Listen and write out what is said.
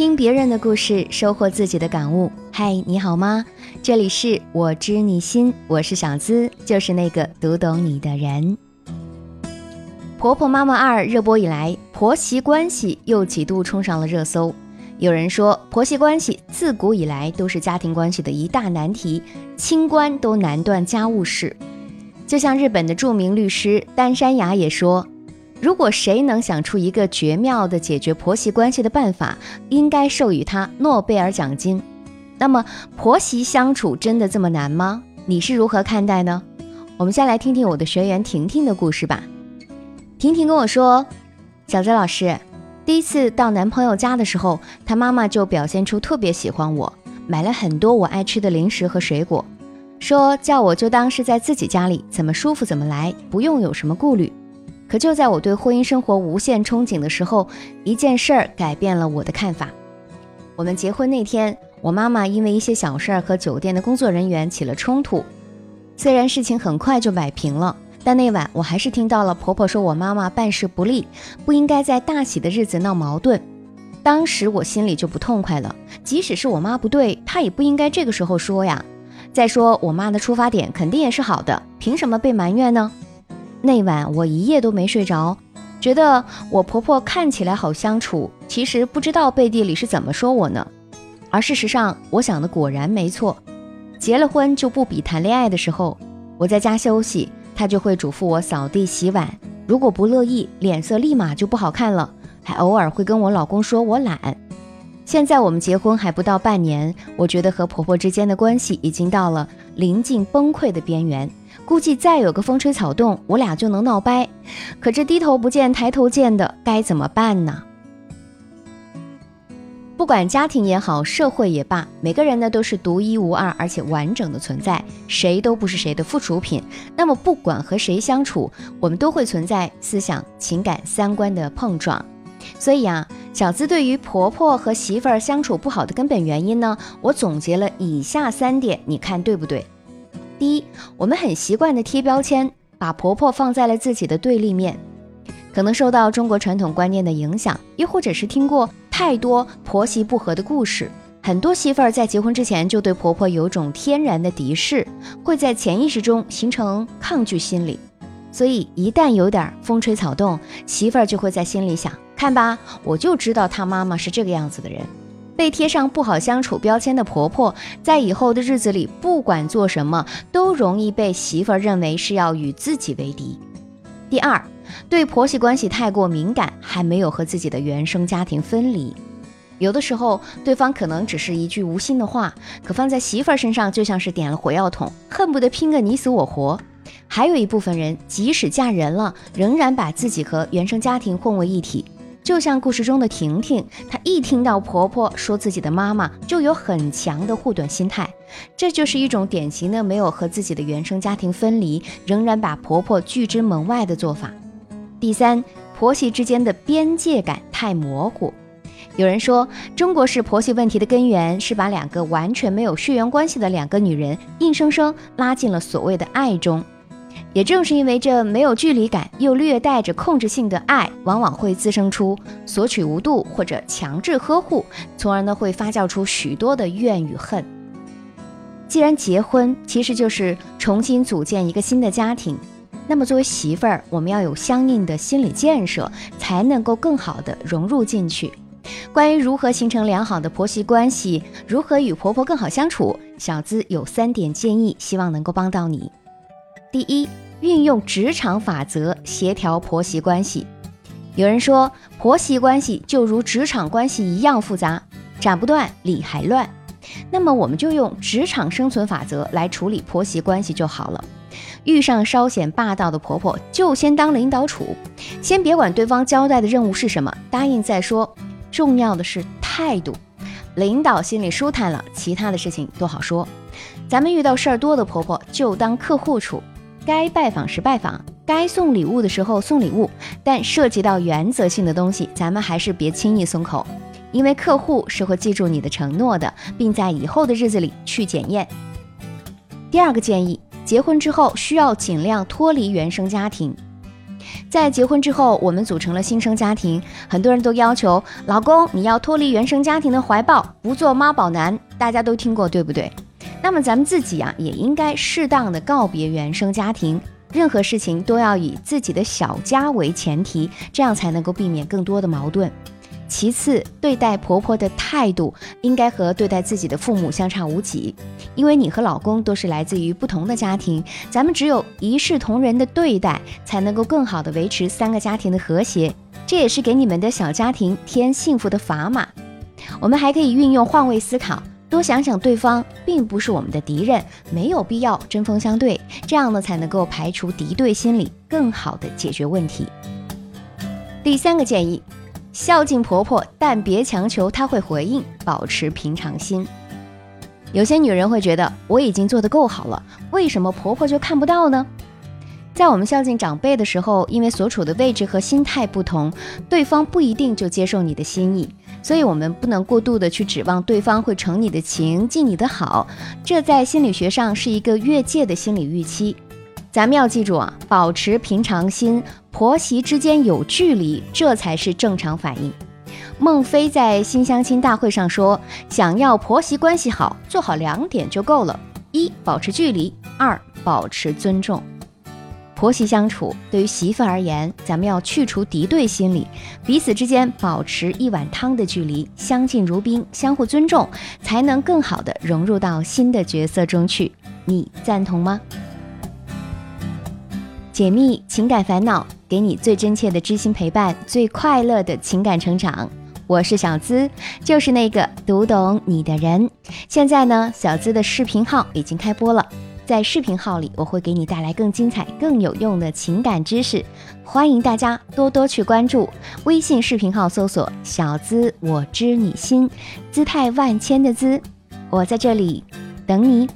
听别人的故事，收获自己的感悟。嗨，你好吗？这里是我知你心，我是小资，就是那个读懂你的人。婆婆妈妈二热播以来，婆媳关系又几度冲上了热搜。有人说，婆媳关系自古以来都是家庭关系的一大难题，清官都难断家务事。就像日本的著名律师丹山雅也说。如果谁能想出一个绝妙的解决婆媳关系的办法，应该授予他诺贝尔奖金。那么，婆媳相处真的这么难吗？你是如何看待呢？我们先来听听我的学员婷婷的故事吧。婷婷跟我说，小泽老师，第一次到男朋友家的时候，他妈妈就表现出特别喜欢我，买了很多我爱吃的零食和水果，说叫我就当是在自己家里，怎么舒服怎么来，不用有什么顾虑。可就在我对婚姻生活无限憧憬的时候，一件事儿改变了我的看法。我们结婚那天，我妈妈因为一些小事儿和酒店的工作人员起了冲突。虽然事情很快就摆平了，但那晚我还是听到了婆婆说我妈妈办事不力，不应该在大喜的日子闹矛盾。当时我心里就不痛快了。即使是我妈不对，她也不应该这个时候说呀。再说我妈的出发点肯定也是好的，凭什么被埋怨呢？那晚我一夜都没睡着，觉得我婆婆看起来好相处，其实不知道背地里是怎么说我呢。而事实上，我想的果然没错。结了婚就不比谈恋爱的时候，我在家休息，她就会嘱咐我扫地洗碗。如果不乐意，脸色立马就不好看了，还偶尔会跟我老公说我懒。现在我们结婚还不到半年，我觉得和婆婆之间的关系已经到了临近崩溃的边缘。估计再有个风吹草动，我俩就能闹掰。可这低头不见抬头见的，该怎么办呢？不管家庭也好，社会也罢，每个人呢都是独一无二而且完整的存在，谁都不是谁的附属品。那么不管和谁相处，我们都会存在思想、情感、三观的碰撞。所以啊，小资对于婆婆和媳妇儿相处不好的根本原因呢，我总结了以下三点，你看对不对？第一，我们很习惯的贴标签，把婆婆放在了自己的对立面，可能受到中国传统观念的影响，又或者是听过太多婆媳不和的故事，很多媳妇儿在结婚之前就对婆婆有种天然的敌视，会在潜意识中形成抗拒心理，所以一旦有点风吹草动，媳妇儿就会在心里想：看吧，我就知道她妈妈是这个样子的人。被贴上不好相处标签的婆婆，在以后的日子里，不管做什么，都容易被媳妇儿认为是要与自己为敌。第二，对婆媳关系太过敏感，还没有和自己的原生家庭分离。有的时候，对方可能只是一句无心的话，可放在媳妇儿身上，就像是点了火药桶，恨不得拼个你死我活。还有一部分人，即使嫁人了，仍然把自己和原生家庭混为一体。就像故事中的婷婷，她一听到婆婆说自己的妈妈，就有很强的护短心态。这就是一种典型的没有和自己的原生家庭分离，仍然把婆婆拒之门外的做法。第三，婆媳之间的边界感太模糊。有人说，中国式婆媳问题的根源是把两个完全没有血缘关系的两个女人，硬生生拉进了所谓的爱中。也正是因为这没有距离感又略带着控制性的爱，往往会滋生出索取无度或者强制呵护，从而呢会发酵出许多的怨与恨。既然结婚其实就是重新组建一个新的家庭，那么作为媳妇儿，我们要有相应的心理建设，才能够更好的融入进去。关于如何形成良好的婆媳关系，如何与婆婆更好相处，小资有三点建议，希望能够帮到你。第一，运用职场法则协调婆媳关系。有人说，婆媳关系就如职场关系一样复杂，斩不断，理还乱。那么，我们就用职场生存法则来处理婆媳关系就好了。遇上稍显霸道的婆婆，就先当领导处，先别管对方交代的任务是什么，答应再说。重要的是态度，领导心里舒坦了，其他的事情都好说。咱们遇到事儿多的婆婆，就当客户处。该拜访时拜访，该送礼物的时候送礼物，但涉及到原则性的东西，咱们还是别轻易松口，因为客户是会记住你的承诺的，并在以后的日子里去检验。第二个建议，结婚之后需要尽量脱离原生家庭。在结婚之后，我们组成了新生家庭，很多人都要求老公你要脱离原生家庭的怀抱，不做妈宝男，大家都听过对不对？那么咱们自己啊，也应该适当的告别原生家庭，任何事情都要以自己的小家为前提，这样才能够避免更多的矛盾。其次，对待婆婆的态度应该和对待自己的父母相差无几，因为你和老公都是来自于不同的家庭，咱们只有一视同仁的对待，才能够更好的维持三个家庭的和谐，这也是给你们的小家庭添幸福的砝码。我们还可以运用换位思考，多想想对方并不是我们的敌人，没有必要针锋相对，这样呢才能够排除敌对心理，更好的解决问题。第三个建议。孝敬婆婆，但别强求她会回应，保持平常心。有些女人会觉得我已经做得够好了，为什么婆婆就看不到呢？在我们孝敬长辈的时候，因为所处的位置和心态不同，对方不一定就接受你的心意，所以我们不能过度的去指望对方会承你的情，尽你的好，这在心理学上是一个越界的心理预期。咱们要记住啊，保持平常心，婆媳之间有距离，这才是正常反应。孟非在新相亲大会上说，想要婆媳关系好，做好两点就够了：一、保持距离；二、保持尊重。婆媳相处，对于媳妇而言，咱们要去除敌对心理，彼此之间保持一碗汤的距离，相敬如宾，相互尊重，才能更好的融入到新的角色中去。你赞同吗？解密情感烦恼，给你最真切的知心陪伴，最快乐的情感成长。我是小资，就是那个读懂你的人。现在呢，小资的视频号已经开播了，在视频号里，我会给你带来更精彩、更有用的情感知识，欢迎大家多多去关注。微信视频号搜索“小资我知你心”，姿态万千的姿，我在这里等你。